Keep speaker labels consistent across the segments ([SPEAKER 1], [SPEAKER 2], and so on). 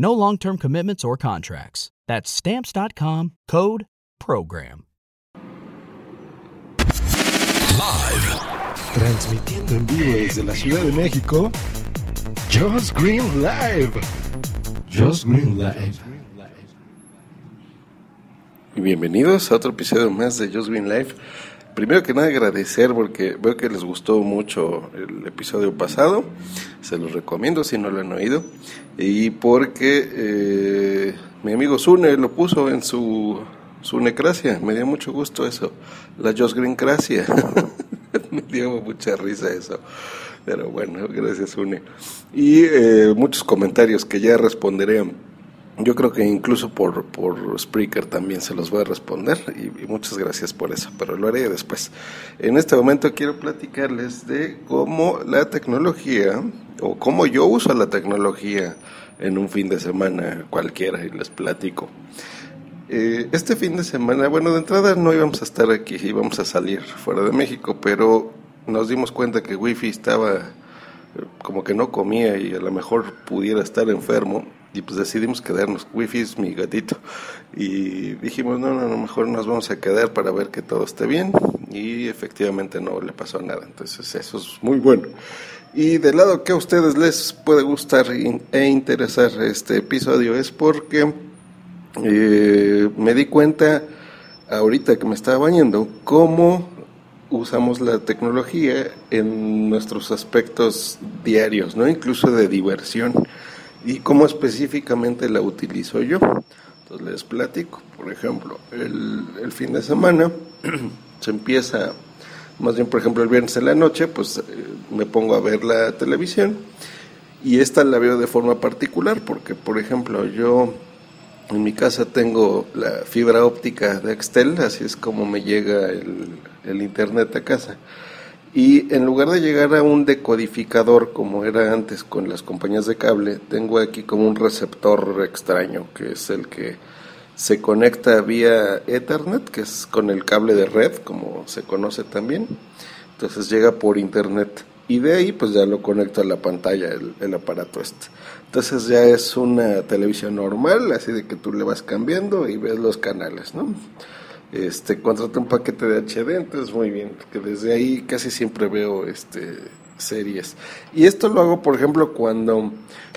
[SPEAKER 1] No long term commitments or contracts. That's Stamps.com code PROGRAM.
[SPEAKER 2] Live.
[SPEAKER 3] Transmitiendo en vivo desde la Ciudad de México, Just Green Live. Just Green Live.
[SPEAKER 4] Y bienvenidos a otro episodio más de Just Green Live. Primero que nada agradecer porque veo que les gustó mucho el episodio pasado, se los recomiendo si no lo han oído, y porque eh, mi amigo Zune lo puso en su Zunecracia, me dio mucho gusto eso, la Just Green Cracia, me dio mucha risa eso, pero bueno, gracias Zune. Y eh, muchos comentarios que ya responderé yo creo que incluso por, por Spreaker también se los voy a responder y, muchas gracias por eso, pero lo haré después. En este momento quiero platicarles de cómo la tecnología o cómo yo uso la tecnología en un fin de semana cualquiera y les platico. Eh, este fin de semana, bueno, de entrada no íbamos a estar aquí, íbamos a salir fuera de México, pero nos dimos cuenta que Wi-Fi estaba como que no comía y a lo mejor pudiera estar enfermo y pues decidimos quedarnos. Wi-Fi es mi gatito y dijimos, no, no, no, mejor nos vamos a quedar para ver que todo esté bien y efectivamente no le pasó nada, entonces eso es muy bueno. Y del lado que a ustedes les puede gustar e interesar este episodio es porque eh, me di cuenta ahorita que me estaba bañando cómo usamos la tecnología en nuestros aspectos diarios, ¿no? Incluso de diversión. ¿Y cómo específicamente la utilizo yo? Entonces les platico. Por ejemplo, el, el fin de semana se empieza, más bien por ejemplo el viernes en la noche, pues eh, me pongo a ver la televisión y esta la veo de forma particular porque, por ejemplo, yo en mi casa tengo la fibra óptica de Excel, así es como me llega el, el internet a casa. Y en lugar de llegar a un decodificador como era antes con las compañías de cable, tengo aquí como un receptor extraño, que es el que se conecta vía Ethernet, que es con el cable de red, como se conoce también. Entonces llega por internet y de ahí pues ya lo conecto a la pantalla, el, el aparato este. Entonces ya es una televisión normal, así de que tú le vas cambiando y ves los canales, ¿no? Este contraté un paquete de HD, entonces muy bien, porque desde ahí casi siempre veo este series. Y esto lo hago, por ejemplo, cuando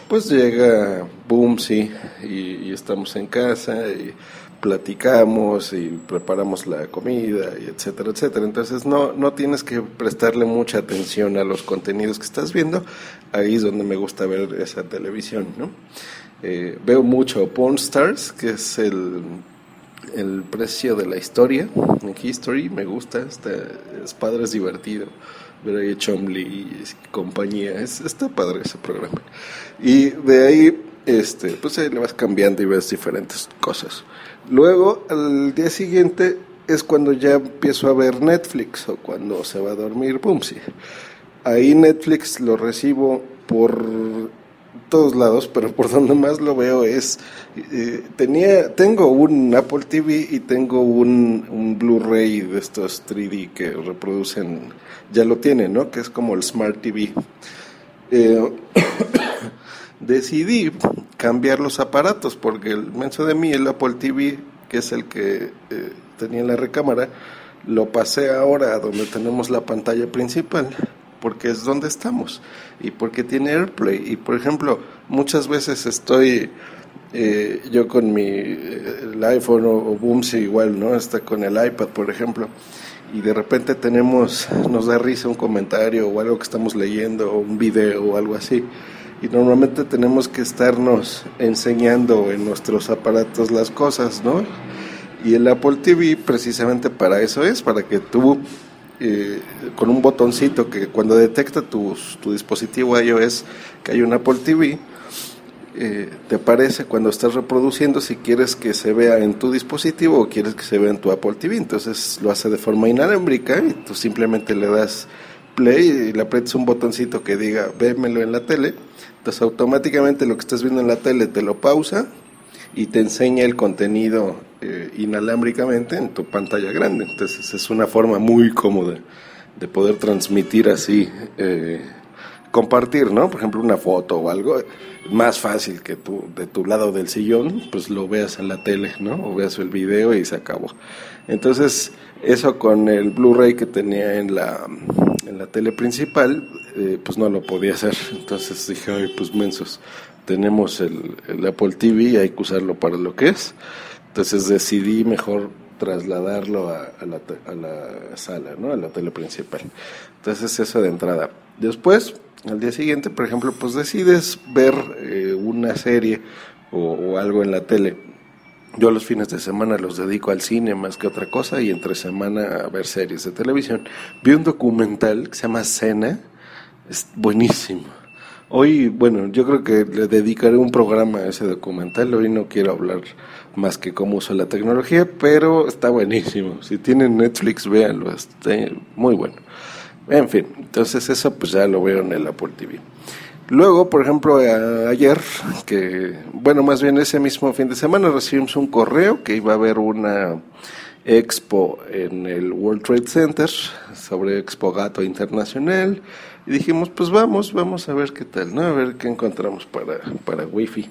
[SPEAKER 4] pues llega Boomsy y, y estamos en casa y platicamos y preparamos la comida y etcétera, etcétera. Entonces no, no tienes que prestarle mucha atención a los contenidos que estás viendo. Ahí es donde me gusta ver esa televisión, ¿no? Eh, veo mucho Porn Stars, que es el el precio de la historia en History. Me gusta está, es padre es divertido ver Chomley y compañía. Es, está padre ese programa. Y de ahí este pues ahí le vas cambiando y ves diferentes cosas. Luego al día siguiente es cuando ya empiezo a ver Netflix o cuando se va a dormir pum sí. Ahí Netflix lo recibo por todos lados, pero por donde más lo veo es eh, tenía tengo un Apple TV y tengo un, un Blu-ray de estos 3D que reproducen ya lo tienen, ¿no? Que es como el Smart TV. Eh, decidí cambiar los aparatos porque el menso de mí el Apple TV que es el que eh, tenía en la recámara lo pasé ahora a donde tenemos la pantalla principal porque es donde estamos y porque tiene AirPlay. Y por ejemplo, muchas veces estoy Eh, yo con mi el iPhone o, o Boomsy igual, ¿no? Está con el iPad, por ejemplo. Y de repente tenemos, nos da risa un comentario o algo que estamos leyendo, o un video o algo así. Y normalmente tenemos que estarnos enseñando en nuestros aparatos las cosas, ¿no? Y el Apple TV precisamente para eso es, para que tú eh, con un botoncito que cuando detecta tu, tu dispositivo iOS que hay un Apple TV, eh, te aparece cuando estás reproduciendo si quieres que se vea en tu dispositivo o quieres que se vea en tu Apple TV. Entonces lo hace de forma inalámbrica y tú simplemente le das play y le aprietas un botoncito que diga vémelo en la tele. Entonces automáticamente lo que estás viendo en la tele te lo pausa y te enseña el contenido eh, inalámbricamente en tu pantalla grande. Entonces es una forma muy cómoda de poder transmitir así, eh, compartir, ¿no? Por ejemplo, una foto o algo más fácil que tú de tu lado del sillón, pues lo veas en la tele, ¿no? O veas el video y se acabó. Entonces, eso con el Blu-ray que tenía en la, en la tele principal, eh, pues no lo podía hacer. Entonces dije, ay, pues mensos, tenemos el, el Apple TV y hay que usarlo para lo que es. Entonces decidí mejor trasladarlo a, la, a la sala, ¿no? A la tele principal. Entonces eso de entrada. Después, al día siguiente, por ejemplo, pues decides ver eh, una serie o, o, algo en la tele. Yo los fines de semana los dedico al cine más que otra cosa y entre semana a ver series de televisión. Vi un documental que se llama Cena, es buenísimo. Hoy, bueno, yo creo que le dedicaré un programa a ese documental. Hoy no quiero hablar más que cómo uso la tecnología, pero está buenísimo. Si tienen Netflix, véanlo, está muy bueno. En fin, entonces eso pues ya lo veo en el Apple TV. Luego, por ejemplo, ayer, que, bueno, más bien ese mismo fin de semana recibimos un correo que iba a haber una expo en el World Trade Center sobre Expo Gato Internacional y dijimos, pues vamos, vamos a ver qué tal, ¿no? A ver qué encontramos para, para Wi-Fi.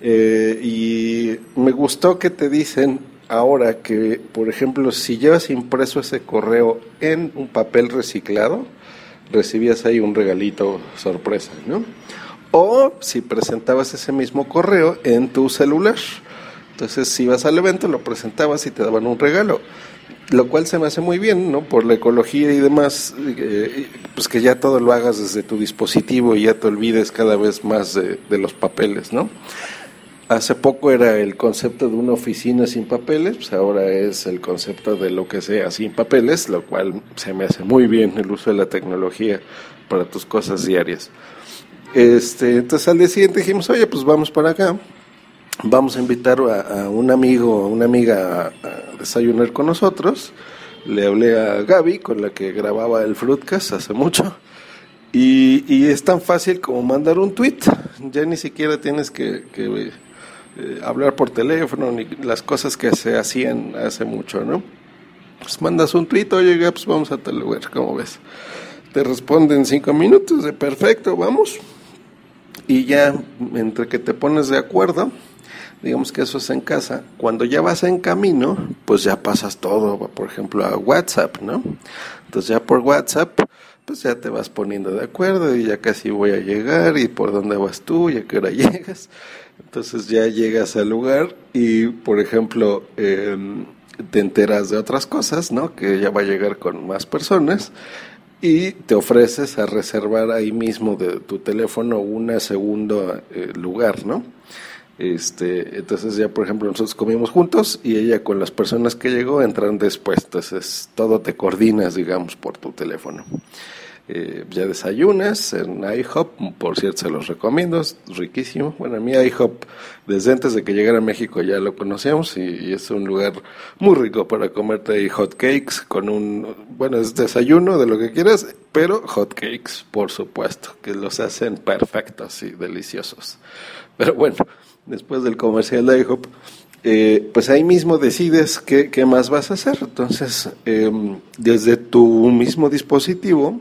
[SPEAKER 4] Eh, y me gustó que te dicen ahora que, por ejemplo, si llevas impreso ese correo en un papel reciclado, recibías ahí un regalito sorpresa, ¿no? O si presentabas ese mismo correo en tu celular. Entonces, si ibas al evento, lo presentabas y te daban un regalo. Lo cual se me hace muy bien, ¿no? Por la ecología y demás, eh, pues que ya todo lo hagas desde tu dispositivo y ya te olvides cada vez más de, de los papeles, ¿no? Hace poco era el concepto de una oficina sin papeles, pues ahora es el concepto de lo que sea sin papeles, lo cual se me hace muy bien el uso de la tecnología para tus cosas diarias. Este, entonces al día siguiente dijimos, oye, pues vamos para acá, vamos a invitar a, un amigo, a una amiga a, desayunar con nosotros. Le hablé a Gaby, con la que grababa el Fruitcast hace mucho. Y, es tan fácil como mandar un tweet. Ya ni siquiera tienes que eh, hablar por teléfono, ni las cosas que se hacían hace mucho, ¿no? Pues mandas un tweet, oye, pues vamos a tal lugar, ¿cómo ves? Te responden cinco minutos, de perfecto, vamos. Y ya, entre que te pones de acuerdo, digamos que eso es en casa. Cuando ya vas en camino, pues ya pasas todo, por ejemplo, a WhatsApp, ¿no? Entonces ya por WhatsApp, pues ya te vas poniendo de acuerdo y ya casi voy a llegar y por dónde vas tú y a qué hora llegas. Entonces ya llegas al lugar y, por ejemplo, eh, te enteras de otras cosas, ¿no? Que ya va a llegar con más personas y te ofreces a reservar ahí mismo de tu teléfono un segundo eh, lugar, ¿no? Este, entonces ya, por ejemplo, nosotros comimos juntos y ella con las personas que llegó entran después. Entonces todo te coordinas, digamos, por tu teléfono. Eh, ya desayunas en IHOP, por cierto se los recomiendo, es riquísimo. Bueno, a mí IHOP desde antes de que llegara a México ya lo conocíamos y, y, es un lugar muy rico para comerte ahí hot cakes con un, bueno, es desayuno de lo que quieras, pero hot cakes, por supuesto, que los hacen perfectos y deliciosos. Pero bueno, después del comercial de IHOP, eh, pues ahí mismo decides qué, qué, más vas a hacer. Entonces, eh, desde tu mismo dispositivo,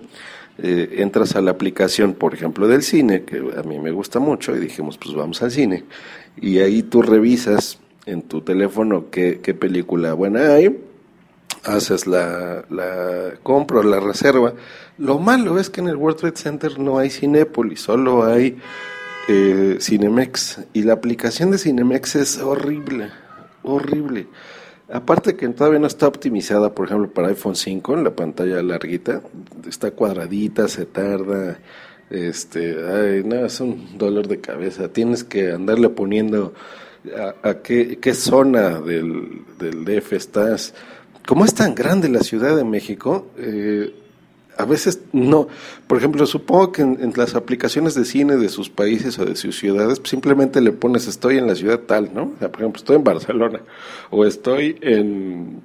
[SPEAKER 4] eh, entras a la aplicación, por ejemplo, del cine, que a mí me gusta mucho, y dijimos, pues vamos al cine. Y ahí tú revisas en tu teléfono qué, qué película buena hay, haces la, la compra, la reserva. Lo malo es que en el World Trade Center no hay Cinépolis, solo hay eh, Cinemex y la aplicación de Cinemex es horrible, horrible. Aparte que todavía no está optimizada, por ejemplo, para iPhone 5, en la pantalla larguita, está cuadradita, se tarda, este, ay, no, es un dolor de cabeza. Tienes que andarle poniendo a, qué, zona del, del DF estás. Como es tan grande la Ciudad de México, eh, a veces no. Por ejemplo, supongo que en, las aplicaciones de cine de sus países o de sus ciudades, simplemente le pones estoy en la ciudad tal, ¿no? O sea, por ejemplo, estoy en Barcelona o estoy en,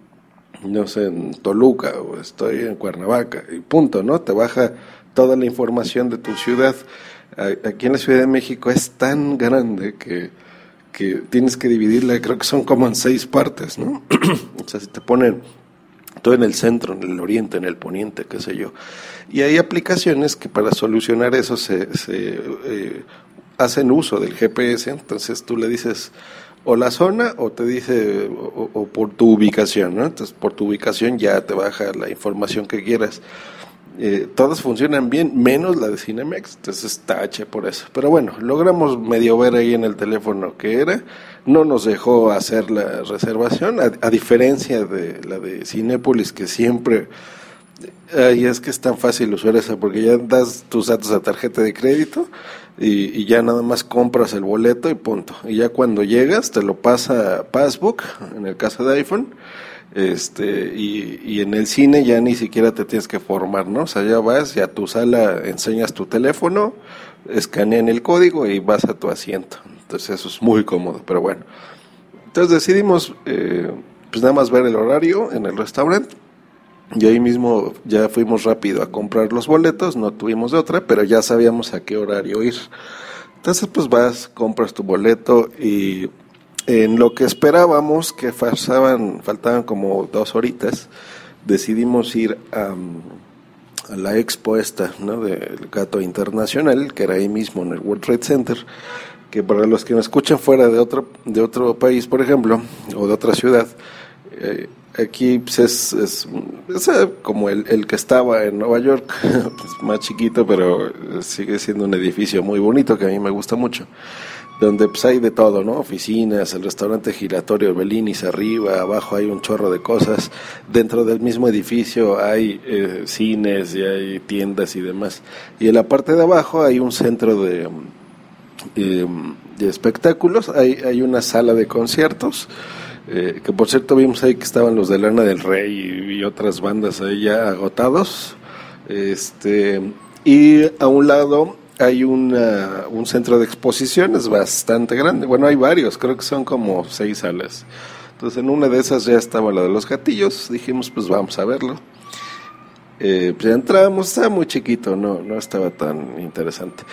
[SPEAKER 4] no sé, en Toluca o estoy en Cuernavaca y punto, ¿no? Te baja toda la información de tu ciudad. Aquí en la Ciudad de México es tan grande que, que tienes que dividirla, creo que son como en seis partes, ¿no? o sea, si te ponen todo en el centro, en el oriente, en el poniente, qué sé yo. Y hay aplicaciones que para solucionar eso se, eh, hacen uso del GPS, entonces tú le dices o la zona o te dice o, por tu ubicación, ¿no? Entonces por tu ubicación ya te baja la información que quieras. Eh, todas funcionan bien, menos la de Cinemex, entonces tache por eso. Pero bueno, logramos medio ver ahí en el teléfono que era no nos dejó hacer la reservación, a, diferencia de la de Cinépolis, que siempre, y es que es tan fácil usar esa, porque ya das tus datos a tarjeta de crédito y, ya nada más compras el boleto y punto. Y ya cuando llegas te lo pasa Passbook, en el caso de iPhone, este y, y, en el cine ya ni siquiera te tienes que formar, ¿no? O sea, ya vas, ya tu sala enseñas tu teléfono, escanean el código y vas a tu asiento. Entonces eso es muy cómodo, pero bueno. Entonces decidimos eh, pues nada más ver el horario en el restaurante y ahí mismo ya fuimos rápido a comprar los boletos, no tuvimos de otra, pero ya sabíamos a qué horario ir. Entonces pues vas, compras tu boleto y en lo que esperábamos, que faltaban, faltaban como dos horitas, decidimos ir a, a la expo esta, ¿no? Del Gato Internacional, que era ahí mismo en el World Trade Center que para los que me escuchan fuera de otro, de otro país, por ejemplo, o de otra ciudad, eh, aquí pues, es, es, eh, como el, el, que estaba en Nueva York, pues, más chiquito, pero sigue siendo un edificio muy bonito que a mí me gusta mucho, donde pues hay de todo, ¿no? Oficinas, el restaurante giratorio Bellinis arriba, abajo hay un chorro de cosas, dentro del mismo edificio hay eh, cines y hay tiendas y demás, y en la parte de abajo hay un centro de eh, de espectáculos. Hay, hay una sala de conciertos, eh, que por cierto vimos ahí que estaban los de Lana del Rey y, otras bandas ahí ya agotados. Este, y a un lado hay una, un centro de exposiciones bastante grande. Bueno, hay varios, creo que son como seis salas. Entonces en una de esas ya estaba la de los gatillos. Dijimos, pues vamos a verlo. Eh, pues entramos, estaba muy chiquito, no, no estaba tan interesante.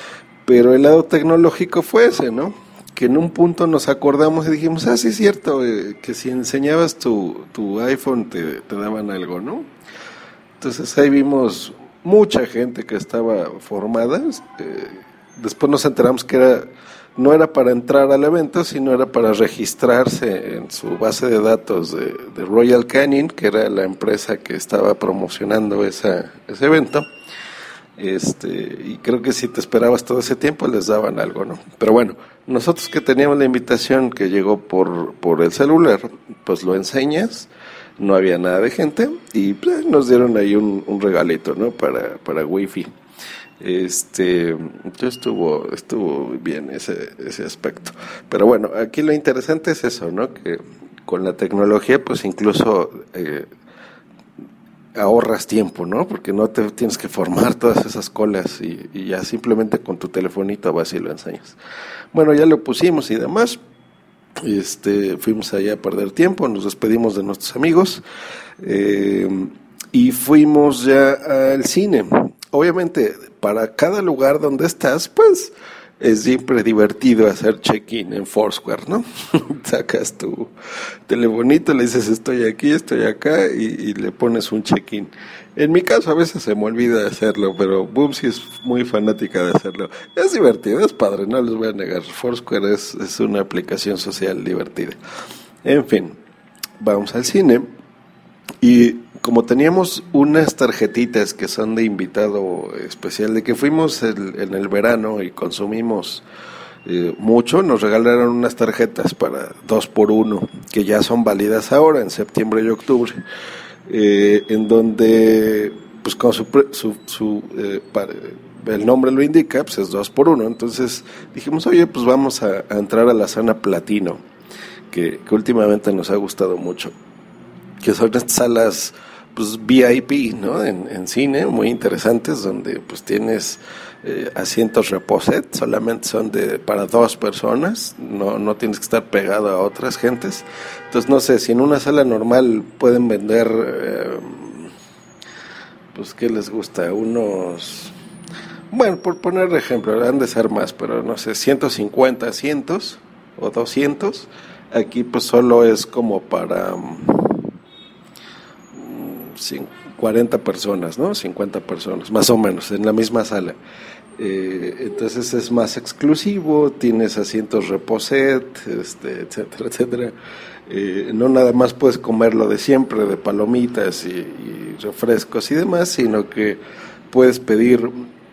[SPEAKER 4] Pero el lado tecnológico fue ese, ¿no? Que en un punto nos acordamos y dijimos, ah, sí es cierto, eh, que si enseñabas tu, tu iPhone te, te, daban algo, ¿no? Entonces ahí vimos mucha gente que estaba formada. Eh, después nos enteramos que era no era para entrar al evento, sino era para registrarse en su base de datos de, Royal Canin, que era la empresa que estaba promocionando esa, ese evento. Este, y creo que si te esperabas todo ese tiempo les daban algo, ¿no? Pero bueno, nosotros que teníamos la invitación que llegó por, por el celular, pues lo enseñas, no había nada de gente y pues, nos dieron ahí un, regalito, ¿no? Para, para wifi. Este, estuvo, estuvo bien ese, ese aspecto. Pero bueno, aquí lo interesante es eso, ¿no? Que con la tecnología, pues incluso eh, ahorras tiempo, ¿no? Porque no te tienes que formar todas esas colas y, ya simplemente con tu telefonito vas y lo enseñas. Bueno, ya lo pusimos y demás. Este, fuimos allá a perder tiempo, nos despedimos de nuestros amigos eh, y fuimos ya al cine. Obviamente, para cada lugar donde estás, pues es siempre divertido hacer check-in en Foursquare, ¿no? Sacas tu telefonito, le dices estoy aquí, estoy acá y, le pones un check-in. En mi caso a veces se me olvida hacerlo, pero Boom sí es muy fanática de hacerlo. Es divertido, es padre, no les voy a negar. Foursquare es, es una aplicación social divertida. En fin, vamos al cine y como teníamos unas tarjetitas que son de invitado especial, de que fuimos en el verano y consumimos eh, mucho, nos regalaron unas tarjetas para dos por uno, que ya son válidas ahora, en septiembre y octubre, eh, en donde, pues con su, su, su eh, el nombre lo indica, pues es dos por uno. Entonces dijimos, oye, pues vamos a, entrar a la zona platino, que, últimamente nos ha gustado mucho, que son estas salas pues VIP, ¿no? En, cine, muy interesantes, donde pues tienes eh, asientos reposet, solamente son de para dos personas, no, no tienes que estar pegado a otras gentes. Entonces, no sé, si en una sala normal pueden vender, eh, pues, ¿qué les gusta? Unos, bueno, por poner ejemplo, han de ser más, pero no sé, 150 asientos o 200. Aquí pues solo es como para 40 mm, personas, ¿no? 50 personas, más o menos, en la misma sala. Eh, entonces es más exclusivo, tienes asientos reposet, este, etcétera, etcétera. Eh, no nada más puedes comer lo de siempre, de palomitas y, refrescos y demás, sino que puedes pedir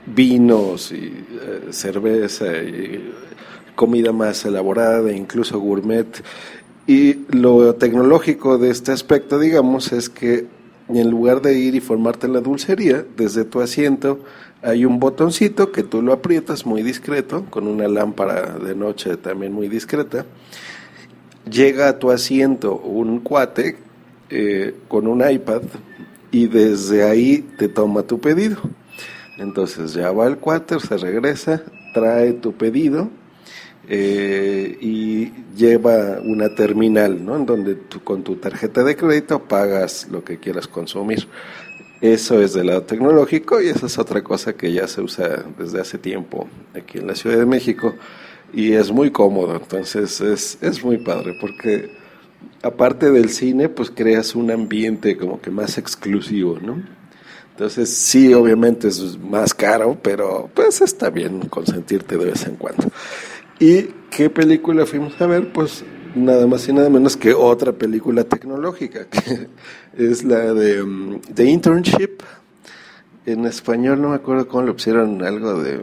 [SPEAKER 4] vinos y eh, cerveza y comida más elaborada, incluso gourmet. Y lo tecnológico de este aspecto, digamos, es que en lugar de ir y formarte en la dulcería, desde tu asiento, hay un botoncito que tú lo aprietas muy discreto, con una lámpara de noche también muy discreta. Llega a tu asiento un cuate eh, con un iPad y desde ahí te toma tu pedido. Entonces ya va el cuate, se regresa, trae tu pedido eh, y lleva una terminal, ¿no? En donde tú con tu tarjeta de crédito pagas lo que quieras consumir. Eso es del lado tecnológico y esa es otra cosa que ya se usa desde hace tiempo aquí en la Ciudad de México y es muy cómodo, entonces es, es muy padre porque aparte del cine pues creas un ambiente como que más exclusivo, ¿no? Entonces sí, obviamente es más caro, pero pues está bien consentirte de vez en cuando. ¿Y qué película fuimos a ver? Pues nada más y nada menos que otra película tecnológica, que es la de um, The Internship. En español no me acuerdo cómo le pusieron algo de...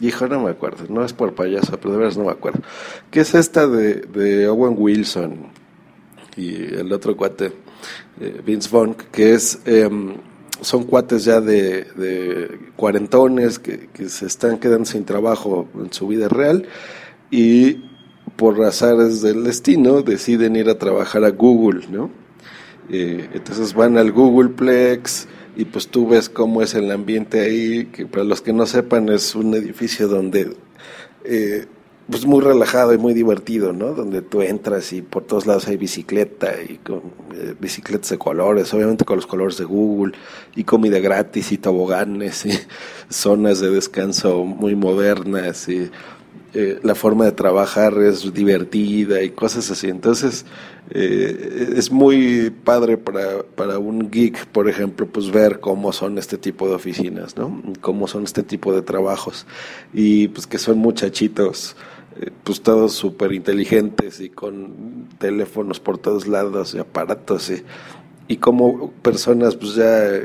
[SPEAKER 4] Hijo, no me acuerdo, no es por payaso, pero de veras no me acuerdo. Que es esta de, Owen Wilson y el otro cuate, eh, Vince Vaughn, que es... Em, son cuates ya de, de cuarentones que, se están quedando sin trabajo en su vida real y por razones del destino, deciden ir a trabajar a Google, ¿no? Eh, entonces van al Googleplex y pues tú ves cómo es el ambiente ahí, que para los que no sepan es un edificio donde eh, pues muy relajado y muy divertido, ¿no? Donde tú entras y por todos lados hay bicicleta y con, eh, bicicletas de colores, obviamente con los colores de Google y comida gratis y toboganes y zonas de descanso muy modernas y eh, la forma de trabajar es divertida y cosas así. Entonces, eh, es muy padre para, para un geek, por ejemplo, pues ver cómo son este tipo de oficinas, ¿no? Cómo son este tipo de trabajos. Y pues que son muchachitos, pues todos súper inteligentes y con teléfonos por todos lados y aparatos y, como personas, pues ya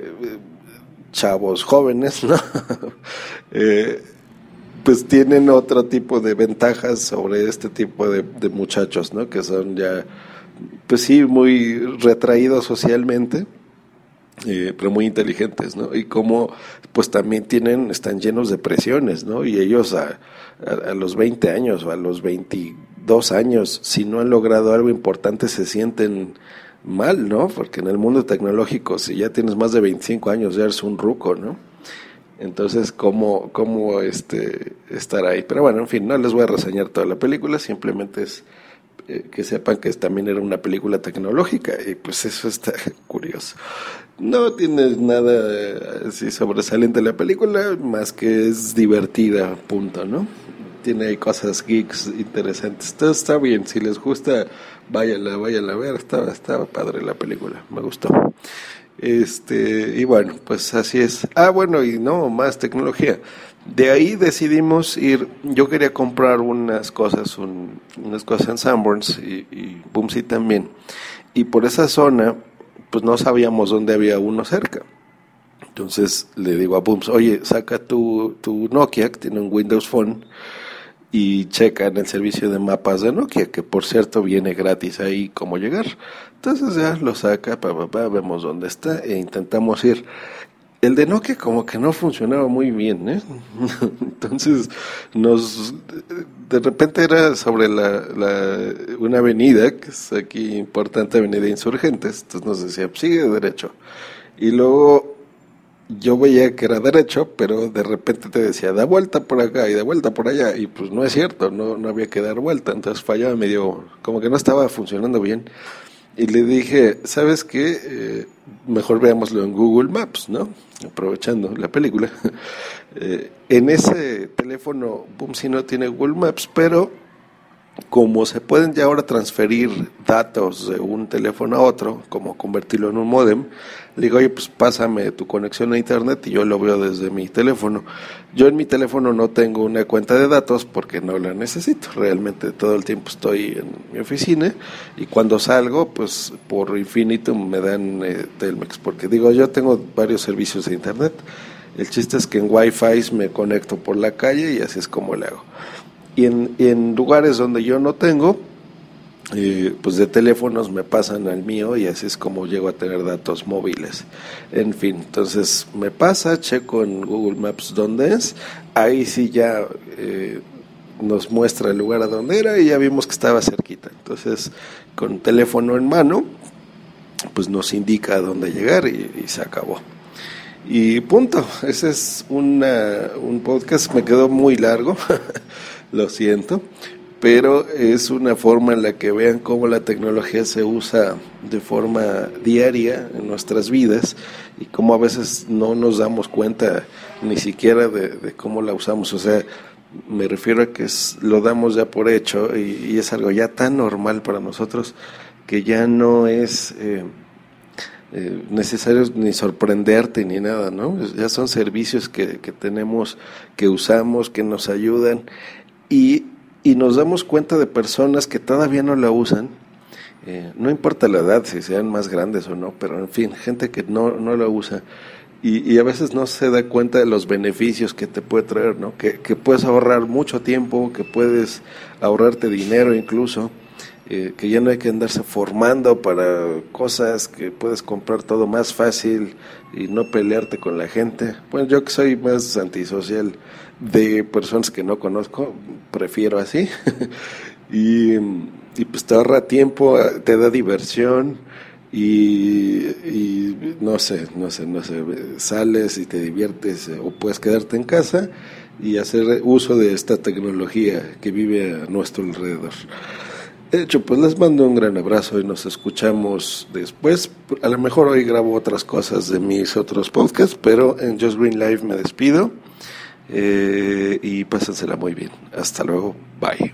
[SPEAKER 4] chavos jóvenes, ¿no? pues tienen otro tipo de ventajas sobre este tipo de, muchachos, ¿no? Que son ya, pues sí, muy retraídos socialmente, eh, pero muy inteligentes, ¿no? Y como, pues también tienen, están llenos de presiones, ¿no? Y ellos a, a, los 20 años o a los 22 años, si no han logrado algo importante, se sienten mal, ¿no? Porque en el mundo tecnológico, si ya tienes más de 25 años, ya eres un ruco, ¿no? Entonces, ¿cómo, cómo este, estar ahí? Pero bueno, en fin, no les voy a reseñar toda la película, simplemente es eh, que sepan que también era una película tecnológica y pues eso está curioso. No tiene nada así sobresaliente la película, más que es divertida, punto, ¿no? Tiene cosas geeks interesantes. Entonces está bien, si les gusta, váyanla, váyanla a ver, estaba, estaba padre la película, me gustó. Este, y bueno, pues así es. Ah, bueno, y no, más tecnología. De ahí decidimos ir, yo quería comprar unas cosas, unas cosas en Sanborns y, y también. Y por esa zona, pues no sabíamos dónde había uno cerca. Entonces le digo a Booms, oye, saca tu, tu Nokia, que tiene un Windows Phone, y checan el servicio de mapas de Nokia, que por cierto viene gratis ahí cómo llegar. Entonces ya lo saca, pa, pa, vemos dónde está e intentamos ir. El de Nokia como que no funcionaba muy bien, ¿eh? Entonces nos de repente era sobre la, una avenida que es aquí importante avenida Insurgentes, entonces nos decía pues, sigue derecho y luego yo veía que era derecho, pero de repente te decía, da vuelta por acá y da vuelta por allá, y pues no es cierto, no, no había que dar vuelta, entonces fallaba medio, como que no estaba funcionando bien. Y le dije, ¿sabes qué? Eh, mejor veámoslo en Google Maps, ¿no? Aprovechando la película. eh, en ese teléfono, boom, sí no tiene Google Maps, pero como se pueden ya ahora transferir datos de un teléfono a otro, como convertirlo en un modem, le digo, oye, pues pásame tu conexión a internet y yo lo veo desde mi teléfono. Yo en mi teléfono no tengo una cuenta de datos porque no la necesito. Realmente todo el tiempo estoy en mi oficina y cuando salgo, pues por infinitum me dan eh, Telmex. Porque digo, yo tengo varios servicios de internet. El chiste es que en Wi-Fi me conecto por la calle y así es como le hago. Y en, en lugares donde yo no tengo, eh, pues de teléfonos me pasan al mío y así es como llego a tener datos móviles. En fin, entonces me pasa, checo en Google Maps dónde es, ahí sí ya eh, nos muestra el lugar a dónde era y ya vimos que estaba cerquita. Entonces, con teléfono en mano, pues nos indica a dónde llegar y, y se acabó. Y punto, ese es una, un podcast, me quedó muy largo, lo siento, pero es una forma en la que vean cómo la tecnología se usa de forma diaria en nuestras vidas y cómo a veces no nos damos cuenta ni siquiera de, cómo la usamos. O sea, me refiero a que es, lo damos ya por hecho y, es algo ya tan normal para nosotros que ya no es eh, eh, necesario ni sorprenderte ni nada, ¿no? Ya son servicios que, que tenemos, que usamos, que nos ayudan y y nos damos cuenta de personas que todavía no la usan, eh, no importa la edad, si sean más grandes o no, pero en fin, gente que no, no la usa y, y, a veces no se da cuenta de los beneficios que te puede traer, ¿no? Que, que puedes ahorrar mucho tiempo, que puedes ahorrarte dinero incluso, eh, que ya no hay que andarse formando para cosas, que puedes comprar todo más fácil y no pelearte con la gente. Bueno, yo que soy más antisocial, de personas que no conozco, prefiero así. y, y, pues te ahorra tiempo, te da diversión y, y, no sé, no sé, no sé, sales y te diviertes o puedes quedarte en casa y hacer uso de esta tecnología que vive a nuestro alrededor. De hecho, pues les mando un gran abrazo y nos escuchamos después. A lo mejor hoy grabo otras cosas de mis otros podcasts, pero en Just Green Live me despido. Eh, y pásensela muy bien. Hasta luego. Bye.